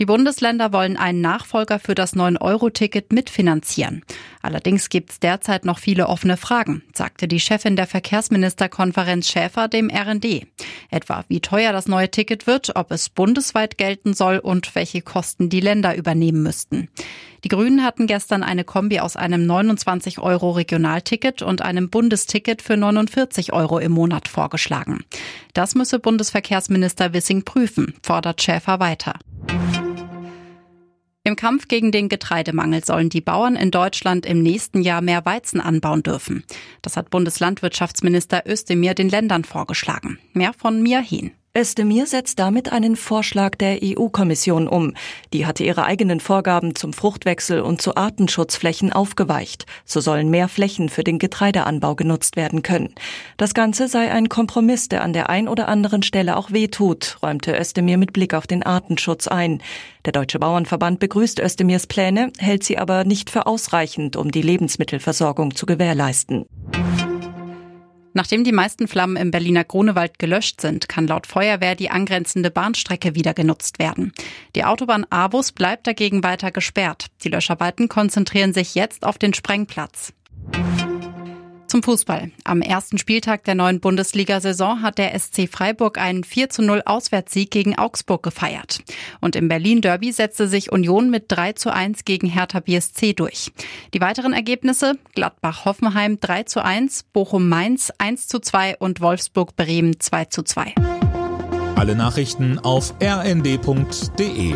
Die Bundesländer wollen einen Nachfolger für das 9-Euro-Ticket mitfinanzieren. Allerdings gibt es derzeit noch viele offene Fragen, sagte die Chefin der Verkehrsministerkonferenz Schäfer dem RND. Etwa wie teuer das neue Ticket wird, ob es bundesweit gelten soll und welche Kosten die Länder übernehmen müssten. Die Grünen hatten gestern eine Kombi aus einem 29 Euro Regionalticket und einem Bundesticket für 49 Euro im Monat vorgeschlagen. Das müsse Bundesverkehrsminister Wissing prüfen, fordert Schäfer weiter. Im Kampf gegen den Getreidemangel sollen die Bauern in Deutschland im nächsten Jahr mehr Weizen anbauen dürfen. Das hat Bundeslandwirtschaftsminister Özdemir den Ländern vorgeschlagen. Mehr von Mia Hehn. Özdemir setzt damit einen Vorschlag der EU-Kommission um. Die hatte ihre eigenen Vorgaben zum Fruchtwechsel und zu Artenschutzflächen aufgeweicht. So sollen mehr Flächen für den Getreideanbau genutzt werden können. Das Ganze sei ein Kompromiss, der an der ein oder anderen Stelle auch wehtut, räumte Özdemir mit Blick auf den Artenschutz ein. Der Deutsche Bauernverband begrüßt Özdemirs Pläne, hält sie aber nicht für ausreichend, um die Lebensmittelversorgung zu gewährleisten. Nachdem die meisten Flammen im Berliner Grunewald gelöscht sind, kann laut Feuerwehr die angrenzende Bahnstrecke wieder genutzt werden. Die Autobahn Abus bleibt dagegen weiter gesperrt. Die Löscharbeiten konzentrieren sich jetzt auf den Sprengplatz. Zum Fußball. Am ersten Spieltag der neuen Bundesliga-Saison hat der SC Freiburg einen 4 zu 0 Auswärtssieg gegen Augsburg gefeiert. Und im Berlin-Derby setzte sich Union mit 3 zu 1 gegen Hertha BSC durch. Die weiteren Ergebnisse Gladbach-Hoffenheim 3 zu 1, Bochum-Mainz 1 zu 2 und Wolfsburg-Bremen 2 zu 2. Alle Nachrichten auf rnd.de